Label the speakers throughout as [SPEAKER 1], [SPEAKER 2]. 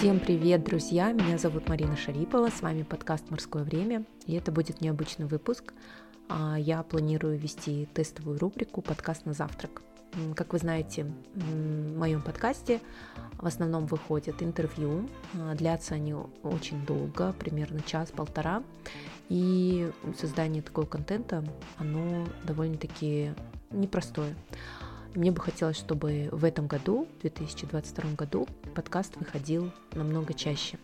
[SPEAKER 1] Всем привет, друзья! Меня зовут Марина Шарипова, с вами подкаст «Морское время», и это будет необычный выпуск. А, я планирую вести тестовую рубрику «Подкаст на завтрак». Как вы знаете, в моем подкасте в основном выходят интервью, а, длятся они очень долго, примерно час-полтора, и создание такого контента, оно довольно-таки непростое. Мне бы хотелось, чтобы в этом году, в 2022 году, подкаст выходил намного чаще.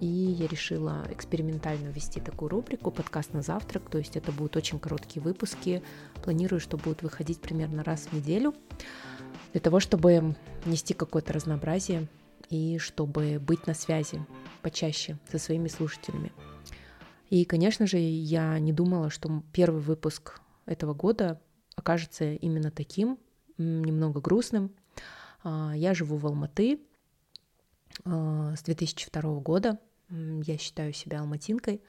[SPEAKER 1] И я решила экспериментально ввести такую рубрику «Подкаст на завтрак», то есть это будут очень короткие выпуски. Планирую, что будут выходить примерно раз в неделю, для того, чтобы нести какое-то разнообразие и чтобы быть на связи почаще со своими слушателями. И, конечно же, я не думала, что первый выпуск этого года окажется именно таким, немного грустным. А, я живу в Алматы а, с 2002 года. Я считаю себя алматинкой.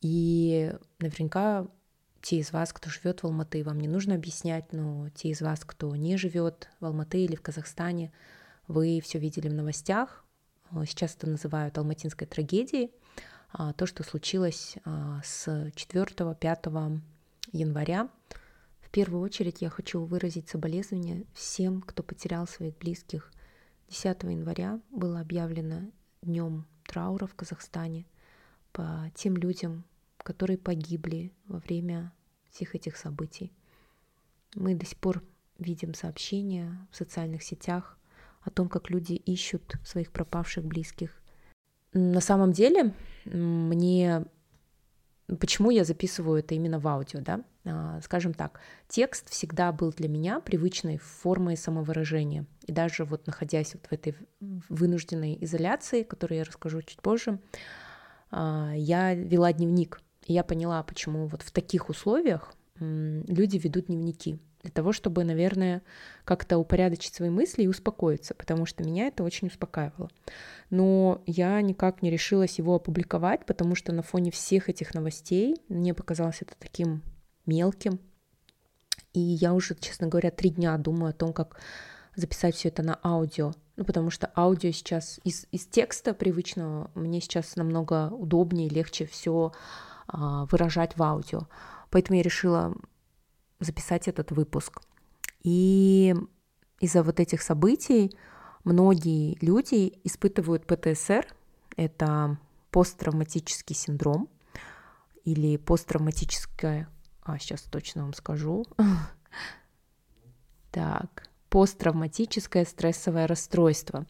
[SPEAKER 1] И наверняка те из вас, кто живет в Алматы, вам не нужно объяснять, но те из вас, кто не живет в Алматы или в Казахстане, вы все видели в новостях. А, сейчас это называют алматинской трагедией. То, что случилось с 4-5 января первую очередь я хочу выразить соболезнования всем, кто потерял своих близких. 10 января было объявлено днем траура в Казахстане по тем людям, которые погибли во время всех этих событий. Мы до сих пор видим сообщения в социальных сетях о том, как люди ищут своих пропавших близких. На самом деле, мне почему я записываю это именно в аудио, да? А, скажем так, текст всегда был для меня привычной формой самовыражения. И даже вот находясь вот в этой вынужденной изоляции, которую я расскажу чуть позже, а, я вела дневник. И я поняла, почему вот в таких условиях люди ведут дневники для того, чтобы, наверное, как-то упорядочить свои мысли и успокоиться, потому что меня это очень успокаивало. Но я никак не решилась его опубликовать, потому что на фоне всех этих новостей мне показалось это таким мелким. И я уже, честно говоря, три дня думаю о том, как записать все это на аудио. Ну, потому что аудио сейчас из, из текста привычного мне сейчас намного удобнее, легче все а, выражать в аудио. Поэтому я решила записать этот выпуск. И из-за вот этих событий многие люди испытывают ПТСР, это посттравматический синдром или посттравматическое, а сейчас точно вам скажу, так, посттравматическое стрессовое расстройство.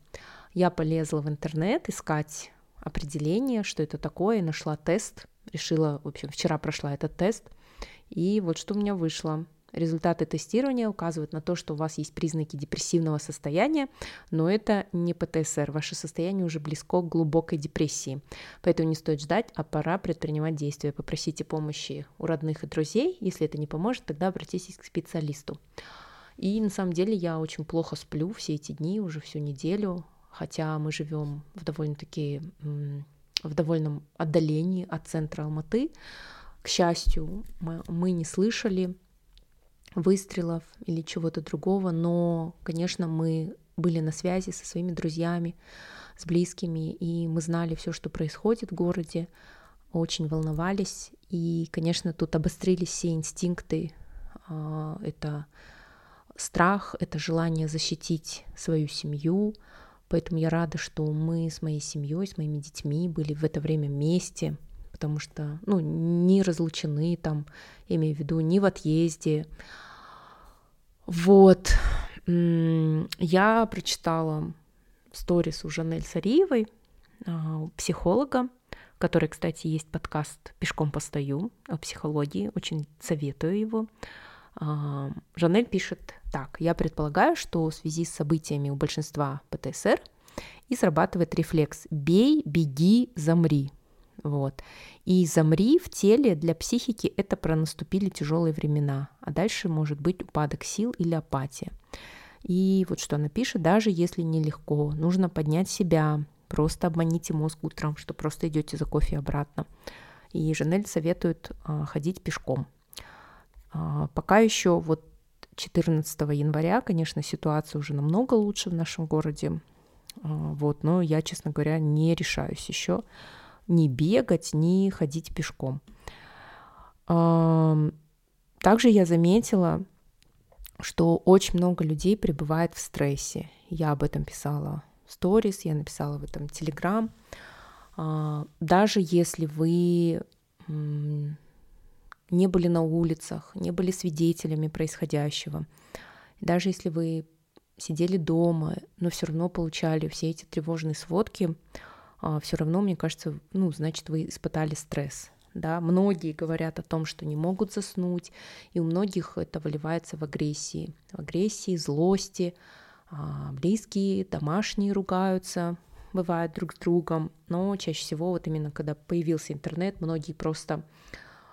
[SPEAKER 1] Я полезла в интернет искать определение, что это такое, нашла тест, решила, в общем, вчера прошла этот тест – и вот что у меня вышло. Результаты тестирования указывают на то, что у вас есть признаки депрессивного состояния, но это не ПТСР. Ваше состояние уже близко к глубокой депрессии. Поэтому не стоит ждать, а пора предпринимать действия. Попросите помощи у родных и друзей. Если это не поможет, тогда обратитесь к специалисту. И на самом деле я очень плохо сплю все эти дни, уже всю неделю, хотя мы живем в довольно-таки в довольном отдалении от центра Алматы, к счастью, мы, не слышали выстрелов или чего-то другого, но, конечно, мы были на связи со своими друзьями, с близкими, и мы знали все, что происходит в городе, очень волновались, и, конечно, тут обострились все инстинкты, а, это страх, это желание защитить свою семью, поэтому я рада, что мы с моей семьей, с моими детьми были в это время вместе, потому что, ну, не разлучены там, имею в виду, не в отъезде. Вот. Я прочитала сторис у Жанель Сариевой, а, психолога, который, кстати, есть подкаст «Пешком постою» о психологии, очень советую его. А, Жанель пишет так. «Я предполагаю, что в связи с событиями у большинства ПТСР и срабатывает рефлекс «бей, беги, замри», вот. И замри в теле для психики это про наступили тяжелые времена, а дальше может быть упадок сил или апатия. И вот что она пишет, даже если нелегко, нужно поднять себя, просто обманите мозг утром, что просто идете за кофе обратно. И Жанель советует а, ходить пешком. А, пока еще вот 14 января, конечно, ситуация уже намного лучше в нашем городе. Вот, но я, честно говоря, не решаюсь еще ни бегать, ни ходить пешком. Также я заметила, что очень много людей пребывает в стрессе. Я об этом писала в сторис, я написала в этом телеграм. Даже если вы не были на улицах, не были свидетелями происходящего, даже если вы сидели дома, но все равно получали все эти тревожные сводки, а, все равно, мне кажется, ну, значит, вы испытали стресс. Да? Многие говорят о том, что не могут заснуть, и у многих это выливается в агрессии, в агрессии, злости, а, близкие, домашние ругаются, бывает друг с другом, но чаще всего вот именно когда появился интернет, многие просто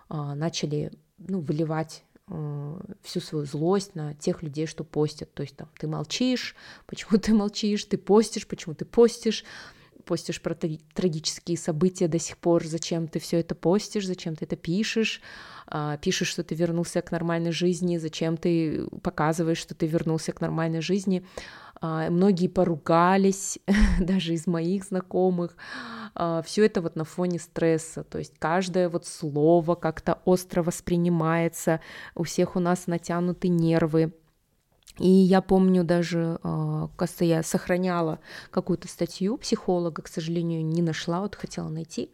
[SPEAKER 1] а, начали ну, выливать Э, всю свою злость на тех людей, что постят. То есть там ты молчишь, почему ты молчишь, ты постишь, почему ты постишь, постишь про трагические события до сих пор, зачем ты все это постишь, зачем ты это пишешь, а, пишешь, что ты вернулся к нормальной жизни, зачем ты показываешь, что ты вернулся к нормальной жизни. А, многие поругались, даже из моих знакомых. А, Все это вот на фоне стресса, то есть каждое вот слово как-то остро воспринимается, у всех у нас натянуты нервы, и я помню даже, а, кажется, я сохраняла какую-то статью психолога, к сожалению, не нашла, вот хотела найти,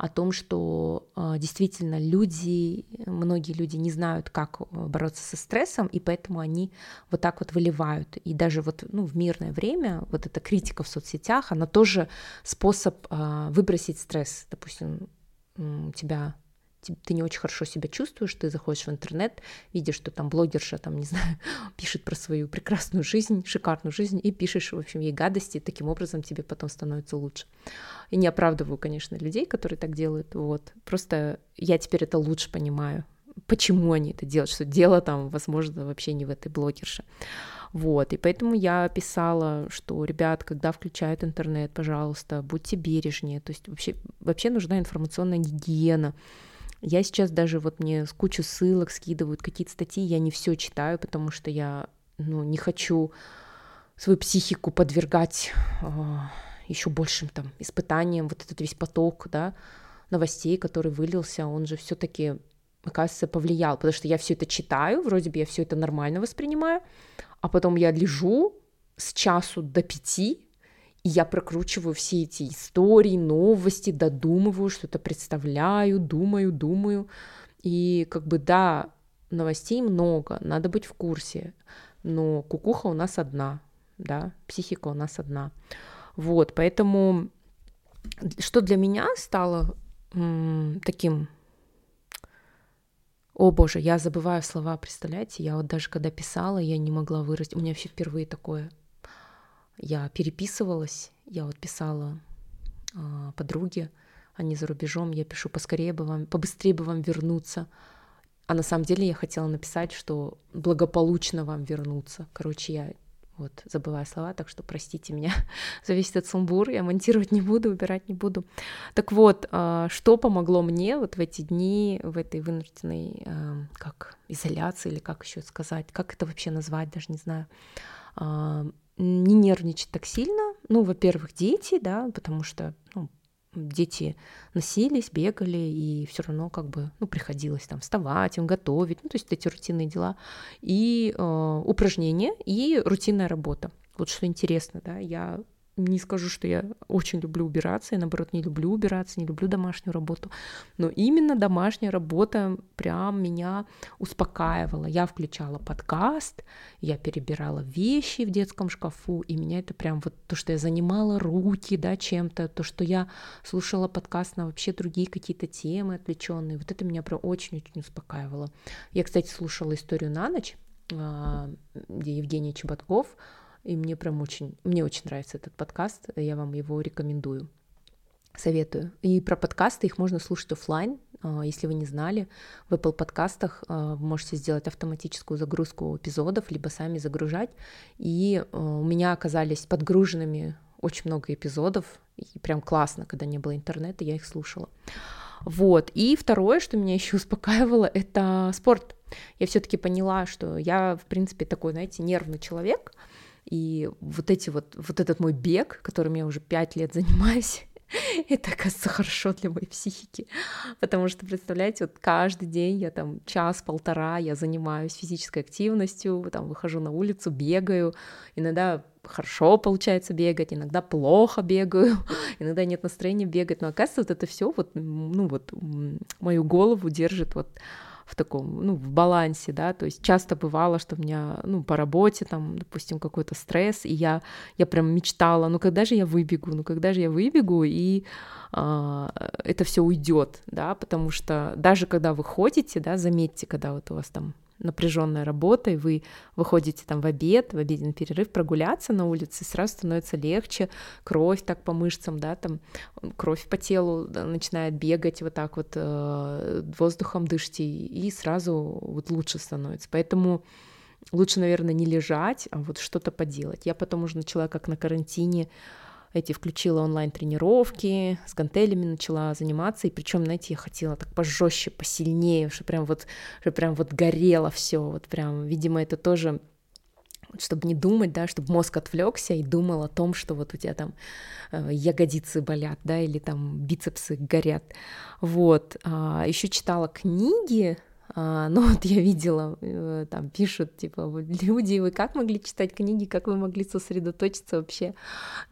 [SPEAKER 1] о том, что а, действительно люди, многие люди не знают, как э, бороться со стрессом, и поэтому они вот так вот выливают. И даже вот ну, в мирное время вот эта критика в соцсетях, она тоже способ а, выбросить стресс. Допустим, у тебя ты не очень хорошо себя чувствуешь, ты заходишь в интернет, видишь, что там блогерша, там, не знаю, пишет про свою прекрасную жизнь, шикарную жизнь, и пишешь, в общем, ей гадости, и таким образом тебе потом становится лучше. И не оправдываю, конечно, людей, которые так делают, вот. Просто я теперь это лучше понимаю, почему они это делают, что дело там, возможно, вообще не в этой блогерше. Вот, и поэтому я писала, что, ребят, когда включают интернет, пожалуйста, будьте бережнее, то есть вообще, вообще нужна информационная гигиена, я сейчас даже вот мне кучу ссылок скидывают какие-то статьи, я не все читаю, потому что я ну, не хочу свою психику подвергать э, а, еще большим там испытаниям, вот этот весь поток, да, новостей, который вылился, он же все-таки, оказывается, повлиял, потому что я все это читаю, вроде бы я все это нормально воспринимаю, а потом я лежу с часу до пяти, я прокручиваю все эти истории, новости, додумываю, что-то представляю, думаю, думаю. И как бы да, новостей много, надо быть в курсе, но кукуха у нас одна, да, психика у нас одна. Вот, поэтому что для меня стало таким о боже, я забываю слова, представляете, я вот даже когда писала, я не могла вырасти, у меня вообще впервые такое я переписывалась, я вот писала э, подруге, они за рубежом, я пишу, поскорее бы вам, побыстрее бы вам вернуться. А на самом деле я хотела написать, что благополучно вам вернуться. Короче, я вот забываю слова, так что простите меня за весь этот сумбур, я монтировать не буду, убирать не буду. Так вот, а, что помогло мне вот в эти дни, в этой вынужденной, а, как, изоляции или как еще сказать, как это вообще назвать, даже не знаю, не нервничать так сильно. Ну, во-первых, дети, да, потому что ну, дети носились, бегали, и все равно как бы, ну, приходилось там вставать, им готовить, ну, то есть эти рутинные дела, и э, упражнения, и рутинная работа. Вот что интересно, да, я не скажу, что я очень люблю убираться, я наоборот не люблю убираться, не люблю домашнюю работу, но именно домашняя работа прям меня успокаивала. Я включала подкаст, я перебирала вещи в детском шкафу, и меня это прям вот то, что я занимала руки, да, чем-то, то, что я слушала подкаст на вообще другие какие-то темы отвлеченные, вот это меня прям очень-очень успокаивало. Я, кстати, слушала историю на ночь, а, где Евгений Чеботков и мне прям очень, мне очень нравится этот подкаст, я вам его рекомендую, советую. И про подкасты их можно слушать офлайн, а, если вы не знали, в Apple подкастах а, вы можете сделать автоматическую загрузку эпизодов, либо сами загружать. И а, у меня оказались подгруженными очень много эпизодов, и прям классно, когда не было интернета, я их слушала. Вот. И второе, что меня еще успокаивало, это спорт. Я все-таки поняла, что я, в принципе, такой, знаете, нервный человек, И вот эти вот, вот этот мой бег, которым я уже пять лет занимаюсь, это, оказывается, хорошо для моей психики, потому что, представляете, вот каждый день я там час-полтора я занимаюсь физической активностью, там выхожу на улицу, бегаю, иногда хорошо получается бегать, иногда плохо бегаю, иногда нет настроения бегать, но оказывается, вот это все вот, ну вот, мою голову держит вот в таком, ну, в балансе, да, то есть часто бывало, что у меня, ну, по работе там, допустим, какой-то стресс, и я, я прям мечтала, ну, когда же я выбегу, ну, когда же я выбегу, и а, это все уйдет, да, потому что даже когда вы ходите, да, заметьте, когда вот у вас там напряженная работа, и вы выходите там в обед, в обеденный перерыв прогуляться на улице, сразу становится легче, кровь так по мышцам, да, там кровь по телу начинает бегать вот так вот, э, воздухом дышите, и сразу вот лучше становится. Поэтому лучше, наверное, не лежать, а вот что-то поделать. Я потом уже начала как на карантине эти включила онлайн-тренировки, с гантелями начала заниматься, и причем, знаете, я хотела так пожестче, посильнее, что прям вот, что прям вот горело все, вот прям, видимо, это тоже чтобы не думать, да, чтобы мозг отвлекся и думал о том, что вот у тебя там э, ягодицы болят, да, или там бицепсы горят. Вот. А, еще читала книги, ну вот я видела, э, там пишут, типа, люди, вы как могли читать книги, как вы могли сосредоточиться вообще?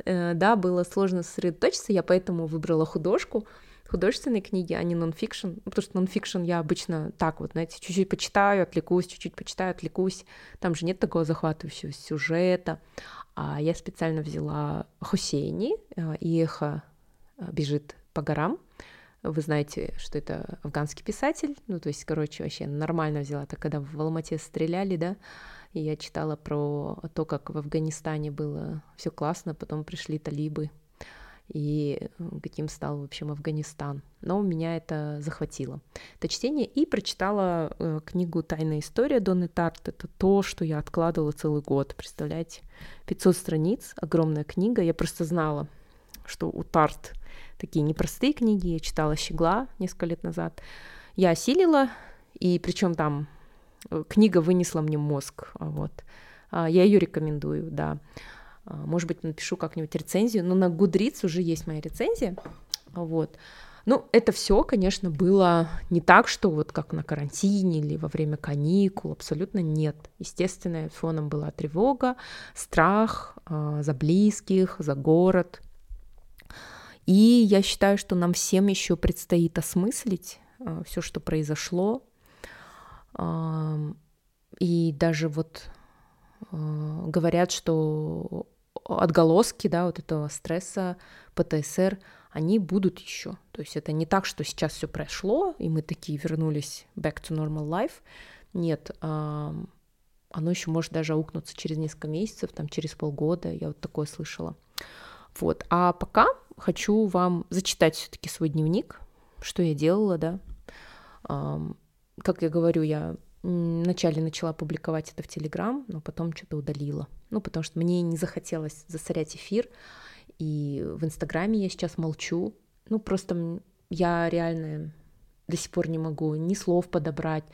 [SPEAKER 1] Э, да, было сложно сосредоточиться, я поэтому выбрала художку, художественные книги, а не нонфикшн, ну, потому что нонфикшн я обычно так вот, знаете, чуть-чуть почитаю, отвлекусь, чуть-чуть почитаю, отвлекусь, там же нет такого захватывающего сюжета, а я специально взяла Хусейни, э, и эхо бежит по горам, вы знаете, что это афганский писатель. Ну, то есть, короче, вообще нормально взяла. Это когда в Алмате стреляли, да, и я читала про то, как в Афганистане было все классно, потом пришли талибы, и каким стал, в общем, Афганистан. Но меня это захватило. Это чтение. И прочитала э, книгу «Тайная история» Донны Тарт. Это то, что я откладывала целый год. Представляете? 500 страниц, огромная книга. Я просто знала, что у Тарт такие непростые книги. Я читала «Щегла» несколько лет назад. Я осилила, и причем там э, книга вынесла мне мозг. Вот. А, я ее рекомендую, да. А, может быть, напишу как-нибудь рецензию. Но на Goodreads уже есть моя рецензия. Вот. Ну, это все, конечно, было не так, что вот как на карантине или во время каникул, абсолютно нет. Естественно, фоном была тревога, страх за близких, за город, и я считаю, что нам всем еще предстоит осмыслить э, все, что произошло. И даже вот э, говорят, что отголоски, да, вот этого стресса, ПТСР, они будут еще. То есть это не так, что сейчас все прошло, и мы такие вернулись back to normal life. Нет, оно еще может даже аукнуться через несколько месяцев, там через полгода, я вот такое слышала. Вот. А пока хочу вам зачитать все-таки свой дневник, что я делала, да. Как я говорю, я вначале начала публиковать это в Телеграм, но потом что-то удалила. Ну, потому что мне не захотелось засорять эфир, и в Инстаграме я сейчас молчу. Ну, просто я реально до сих пор не могу ни слов подобрать.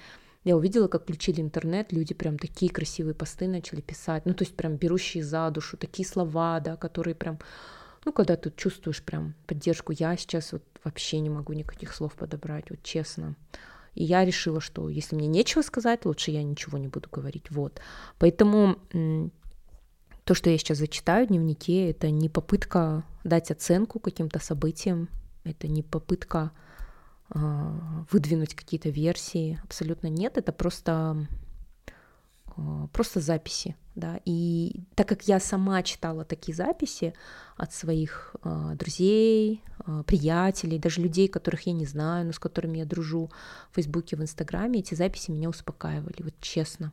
[SPEAKER 1] Я увидела, как включили интернет, люди прям такие красивые посты начали писать, ну, то есть прям берущие за душу, такие слова, да, которые прям ну, когда ты чувствуешь прям поддержку, я сейчас вот вообще не могу никаких слов подобрать, вот честно. И я решила, что если мне нечего сказать, лучше я ничего не буду говорить. Вот. Поэтому то, что я сейчас зачитаю в дневнике, это не попытка дать оценку каким-то событиям, это не попытка э, выдвинуть какие-то версии, абсолютно нет, это просто а, просто записи, да, и так как я сама читала такие записи от своих э, друзей, э, приятелей, даже людей, которых я не знаю, но с которыми я дружу в Фейсбуке, в Инстаграме, эти записи меня успокаивали, вот честно.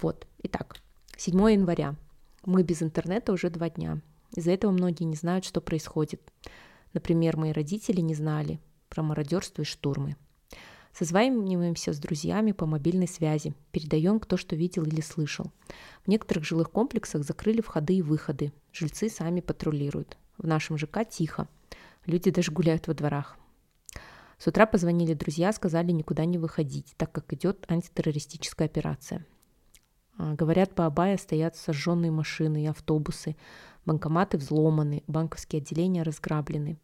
[SPEAKER 1] Вот, итак, 7 января. Мы без интернета уже два дня. Из-за этого многие не знают, что происходит. Например, мои родители не знали про мародерство и штурмы. Созваниваемся с друзьями по мобильной связи, передаем кто что видел или слышал. В некоторых жилых комплексах закрыли входы и выходы. Жильцы сами патрулируют. В нашем ЖК тихо. Люди даже гуляют во дворах. С утра позвонили друзья, сказали никуда не выходить, так как идет антитеррористическая операция. А, говорят, по Абае стоят сожженные машины и автобусы, банкоматы взломаны, банковские отделения разграблены.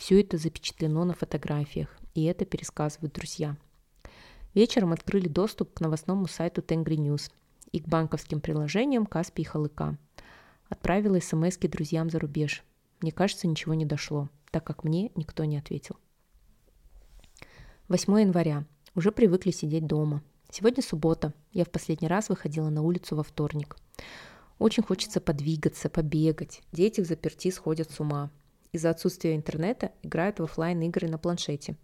[SPEAKER 1] Все это запечатлено на фотографиях, и это пересказывают друзья. Вечером открыли доступ к новостному сайту Тенгри News и к банковским приложениям Каспи и Халыка. Отправила смс друзьям за рубеж. Мне кажется, ничего не дошло, так как мне никто не ответил. 8 января. Уже привыкли сидеть дома. Сегодня суббота. Я в последний раз выходила на улицу во вторник. Очень хочется подвигаться, побегать. Дети в заперти сходят с ума. Из-за отсутствия интернета играют в офлайн игры на планшете.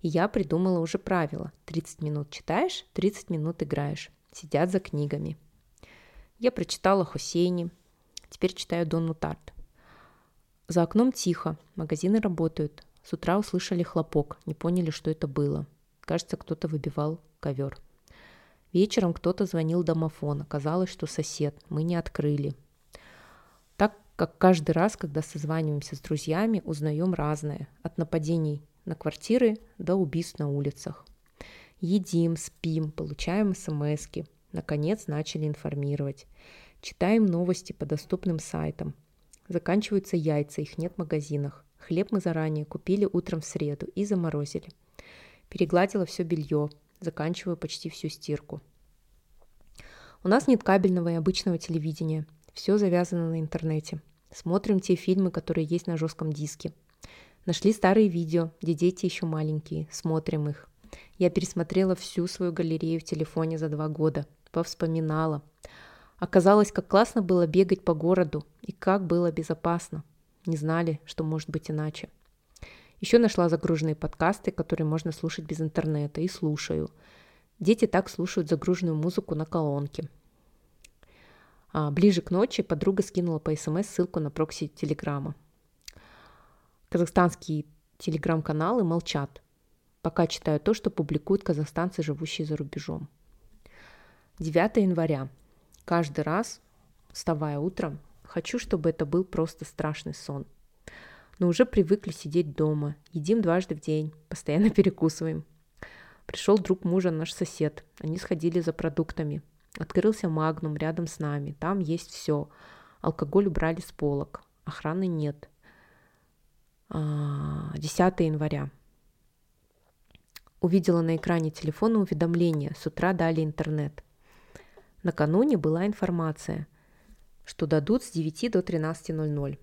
[SPEAKER 1] И я придумала уже правило. 30 минут читаешь, 30 минут играешь. Сидят за книгами. Я прочитала Хусейни. Теперь читаю Донну Тарт. За окном тихо, магазины работают. С утра услышали хлопок, не поняли, что это было. Кажется, кто-то выбивал ковер. Вечером кто-то звонил домофон. Оказалось, что сосед. Мы не открыли. Как каждый раз, когда созваниваемся с друзьями, узнаем разное. От нападений на квартиры до убийств на улицах. Едим, спим, получаем смс -ки. Наконец начали информировать. Читаем новости по доступным сайтам. Заканчиваются яйца, их нет в магазинах. Хлеб мы заранее купили утром в среду и заморозили. Перегладила все белье, заканчиваю почти всю стирку. У нас нет кабельного и обычного телевидения. Все завязано на интернете. Смотрим те фильмы, которые есть на жестком диске. Нашли старые видео, где дети еще маленькие. Смотрим их. Я пересмотрела всю свою галерею в телефоне за два года. Повспоминала. Оказалось, как классно было бегать по городу и как было безопасно. Не знали, что может быть иначе. Еще нашла загруженные подкасты, которые можно слушать без интернета, и слушаю. Дети так слушают загруженную музыку на колонке. А ближе к ночи подруга скинула по СМС ссылку на прокси Телеграма. Казахстанские телеграм-каналы молчат, пока читаю то, что публикуют казахстанцы, живущие за рубежом. 9 января. Каждый раз, вставая утром, хочу, чтобы это был просто страшный сон – но уже привыкли сидеть дома. Едим дважды в день, постоянно перекусываем. Пришел друг мужа, наш сосед. Они сходили за продуктами. Открылся магнум рядом с нами. Там есть все. Алкоголь убрали с полок. Охраны нет. 10 а, января. Увидела на экране телефона уведомление. С утра дали интернет. Накануне была информация, что дадут с 9 до 13.00.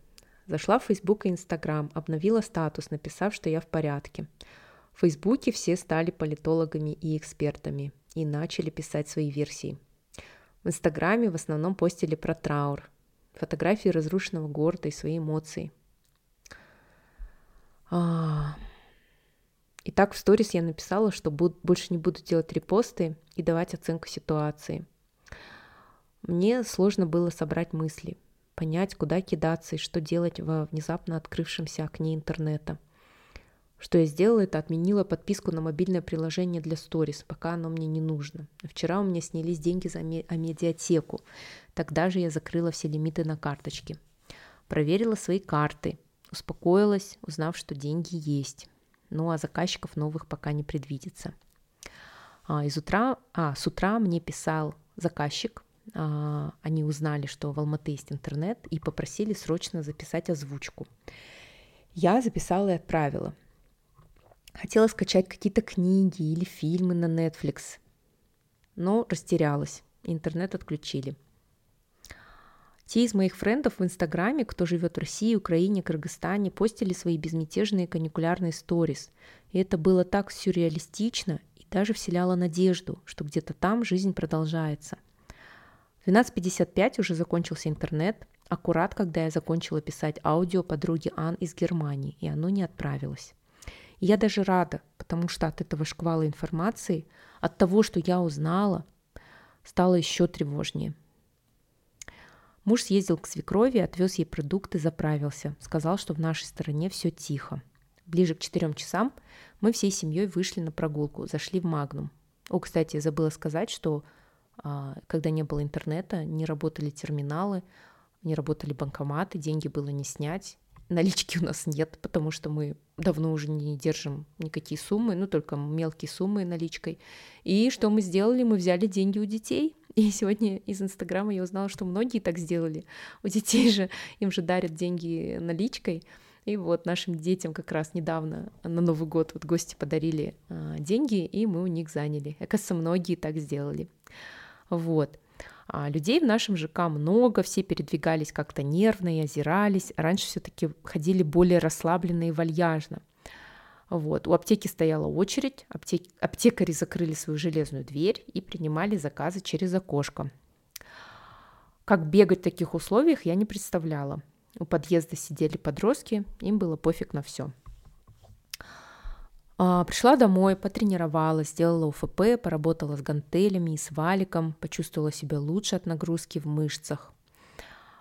[SPEAKER 1] Зашла в Facebook и Instagram, обновила статус, написав, что я в порядке. В Фейсбуке все стали политологами и экспертами и начали писать свои версии. В Инстаграме в основном постили про траур, фотографии разрушенного города и свои эмоции. А... И так в сторис я написала, что буд- больше не буду делать репосты и давать оценку ситуации. Мне сложно было собрать мысли – понять, куда кидаться и что делать во внезапно открывшемся окне интернета. Что я сделала, это отменила подписку на мобильное приложение для сторис, пока оно мне не нужно. Вчера у меня снялись деньги за медиатеку. Тогда же я закрыла все лимиты на карточке. Проверила свои карты, успокоилась, узнав, что деньги есть. Ну а заказчиков новых пока не предвидится. А, из утра, а, с утра мне писал заказчик, а, они узнали, что в Алматы есть интернет, и попросили срочно записать озвучку. Я записала и отправила. Хотела скачать какие-то книги или фильмы на Netflix, но растерялась. Интернет отключили. Те из моих френдов в Инстаграме, кто живет в России, Украине, Кыргызстане, постили свои безмятежные каникулярные сторис. И это было так сюрреалистично и даже вселяло надежду, что где-то там жизнь продолжается – в 12.55 уже закончился интернет, аккурат, когда я закончила писать аудио подруге Ан из Германии, и оно не отправилось. Я даже рада, потому что от этого шквала информации, от того, что я узнала, стало еще тревожнее. Муж съездил к свекрови, отвез ей продукты, заправился. Сказал, что в нашей стороне все тихо. Ближе к четырем часам мы всей семьей вышли на прогулку, зашли в Магнум. О, кстати, я забыла сказать, что а, когда не было интернета, не работали терминалы, не работали банкоматы, деньги было не снять. Налички у нас нет, потому что мы давно уже не держим никакие суммы, ну только мелкие суммы наличкой. И что мы сделали? Мы взяли деньги у детей И сегодня из Инстаграма я узнала, что многие так сделали. У детей же, им же дарят деньги наличкой. И вот нашим детям как раз недавно на Новый год вот гости подарили э, деньги, и мы у них заняли. Оказывается, многие так сделали. Вот. А людей в нашем ЖК много, все передвигались как-то нервно и озирались. Раньше все-таки ходили более расслабленно и вальяжно. Вот. У аптеки стояла очередь, аптек... аптекари закрыли свою железную дверь и принимали заказы через окошко. Как бегать в таких условиях, я не представляла. У подъезда сидели подростки, им было пофиг на все. А, пришла домой, потренировалась, сделала УФП, поработала с гантелями и с валиком, почувствовала себя лучше от нагрузки в мышцах.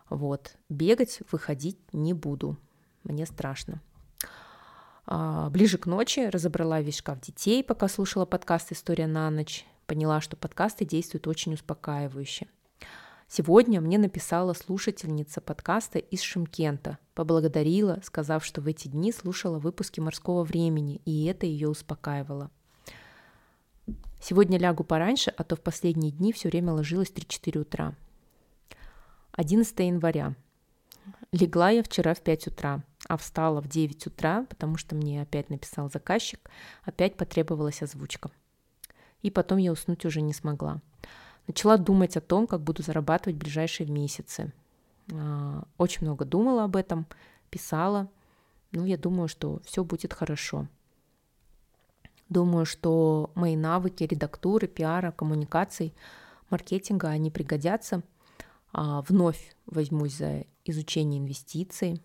[SPEAKER 1] Вот, бегать, выходить не буду, мне страшно. А, ближе к ночи разобрала весь шкаф детей, пока слушала подкаст «История на ночь». Поняла, что подкасты действуют очень успокаивающе – Сегодня мне написала слушательница подкаста из Шимкента, поблагодарила, сказав, что в эти дни слушала выпуски «Морского времени», и это ее успокаивало. Сегодня лягу пораньше, а то в последние дни все время ложилась 3-4 утра. 11 января. Легла я вчера в 5 утра, а встала в 9 утра, потому что мне опять написал заказчик, опять потребовалась озвучка. И потом я уснуть уже не смогла. Начала думать о том, как буду зарабатывать в ближайшие месяцы. А, очень много думала об этом, писала. Ну, я думаю, что все будет хорошо. Думаю, что мои навыки редактуры, пиара, коммуникаций, маркетинга, они пригодятся. А, вновь возьмусь за изучение инвестиций.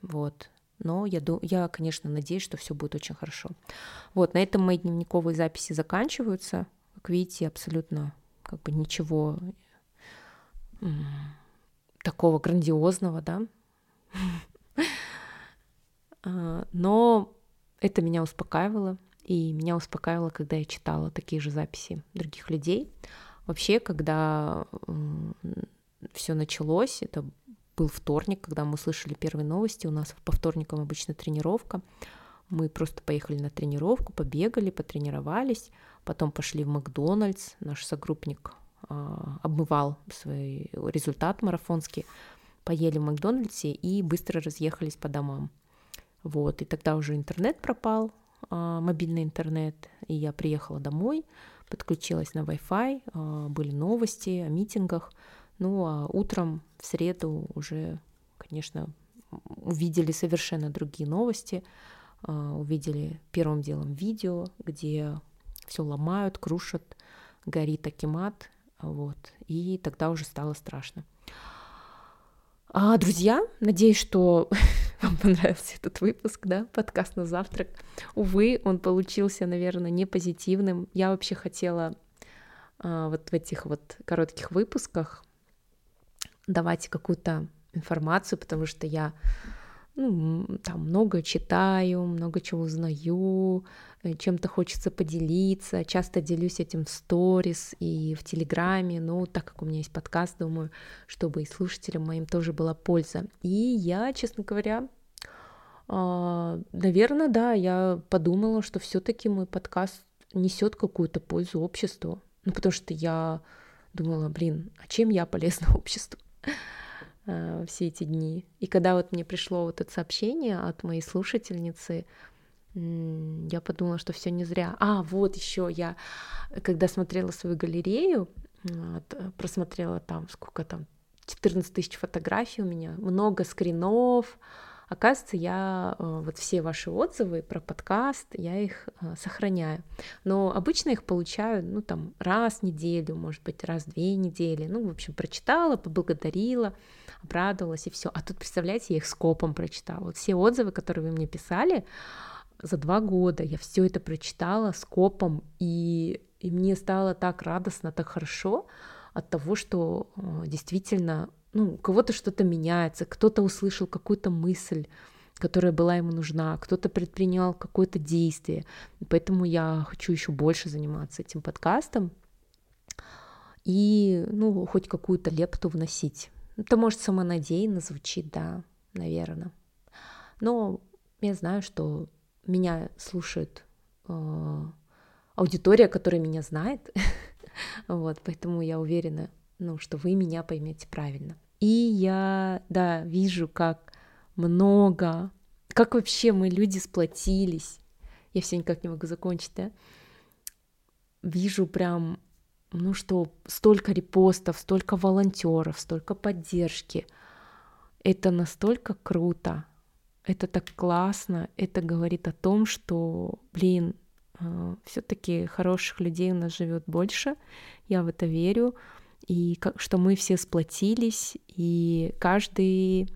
[SPEAKER 1] Вот. Но я, я, конечно, надеюсь, что все будет очень хорошо. Вот, на этом мои дневниковые записи заканчиваются. Как видите, абсолютно как бы ничего такого грандиозного, да. А, но это меня успокаивало, и меня успокаивало, когда я читала такие же записи других людей. Вообще, когда все началось, это был вторник, когда мы слышали первые новости, у нас по вторникам обычно тренировка, мы просто поехали на тренировку, побегали, потренировались, потом пошли в Макдональдс, наш согруппник а, обмывал свой результат марафонский, поели в Макдональдсе и быстро разъехались по домам. Вот, и тогда уже интернет пропал, а, мобильный интернет, и я приехала домой, подключилась на Wi-Fi, а, были новости о митингах, ну а утром в среду уже, конечно, увидели совершенно другие новости, увидели первым делом видео, где все ломают, крушат, горит Акимат, вот, и тогда уже стало страшно. А, друзья, надеюсь, что вам понравился этот выпуск, да, подкаст на завтрак. Увы, он получился, наверное, не позитивным. Я вообще хотела а, вот в этих вот коротких выпусках давать какую-то информацию, потому что я ну, там много читаю, много чего узнаю, э, чем-то хочется поделиться, часто делюсь этим в сторис и в Телеграме, но так как у меня есть подкаст, думаю, чтобы и слушателям моим тоже была польза. И я, честно говоря, а, наверное, да, я подумала, что все-таки мой подкаст несет какую-то пользу обществу, ну потому что я думала, блин, а чем я полезна обществу? Э, все эти дни. И когда вот мне пришло вот это сообщение от моей слушательницы, я подумала, что все не зря. А, вот еще я, когда смотрела свою галерею, вот, просмотрела там, сколько там, 14 тысяч фотографий у меня, много скринов, Оказывается, я э, вот все ваши отзывы про подкаст, я их э, сохраняю. Но обычно их получаю, ну, там, раз в неделю, может быть, раз в две недели. Ну, в общем, прочитала, поблагодарила, обрадовалась и все. А тут, представляете, я их скопом прочитала. Вот все отзывы, которые вы мне писали, за два года я все это прочитала скопом, и, и мне стало так радостно, так хорошо от того, что э, действительно ну, у кого-то что-то меняется, кто-то услышал какую-то мысль, которая была ему нужна, кто-то предпринял какое-то действие. Поэтому я хочу еще больше заниматься этим подкастом и, ну, хоть какую-то лепту вносить. Это может самонадеянно звучит, да, наверное. Но я знаю, что меня слушают э, аудитория, которая меня знает. вот, поэтому я уверена, ну, что вы меня поймете правильно. И я, да, вижу, как много, как вообще мы люди сплотились. Я все никак не могу закончить, да? Вижу прям, ну что, столько репостов, столько волонтеров, столько поддержки. Это настолько круто, это так классно, это говорит о том, что, блин, э, все-таки хороших людей у нас живет больше, я в это верю, и как, что мы все сплотились, и каждый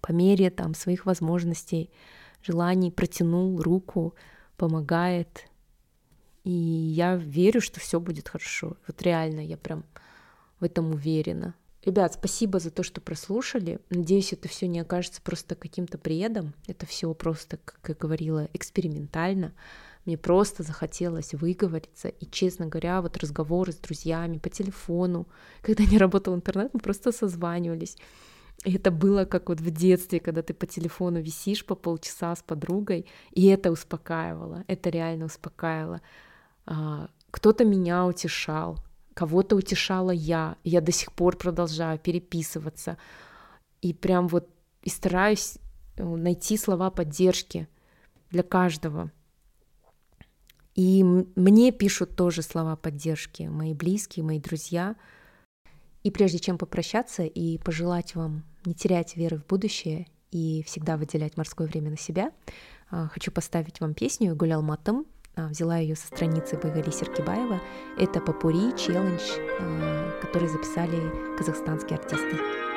[SPEAKER 1] по мере там своих возможностей, желаний протянул руку, помогает. И я верю, что все будет хорошо. Вот реально, я прям в этом уверена. Ребят, спасибо за то, что прослушали. Надеюсь, это все не окажется просто каким-то бредом. Это все просто, как я говорила, экспериментально. Мне просто захотелось выговориться. И, честно говоря, вот разговоры с друзьями по телефону, когда не работал интернет, мы просто созванивались. И это было как вот в детстве, когда ты по телефону висишь по полчаса с подругой, и это успокаивало, это реально успокаивало. А, кто-то меня утешал, кого-то утешала я, я до сих пор продолжаю переписываться, и прям вот и стараюсь э, найти слова поддержки для каждого. И мне пишут тоже слова поддержки, мои близкие, мои друзья. И прежде чем попрощаться и пожелать вам не терять веры в будущее и всегда выделять морское время на себя, а, хочу поставить вам песню «Гулял матом». А, взяла ее со страницы Байгали Серкибаева. Это попури челлендж, а, который записали казахстанские артисты.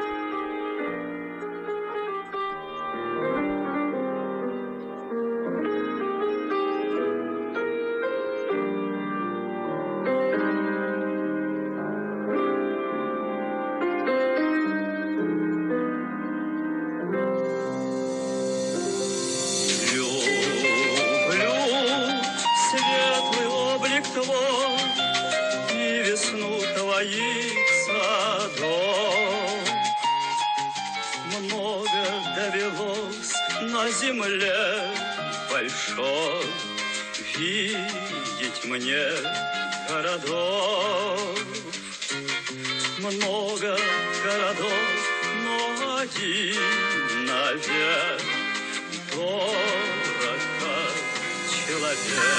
[SPEAKER 2] Городов, много городов, но один навек дорог человек.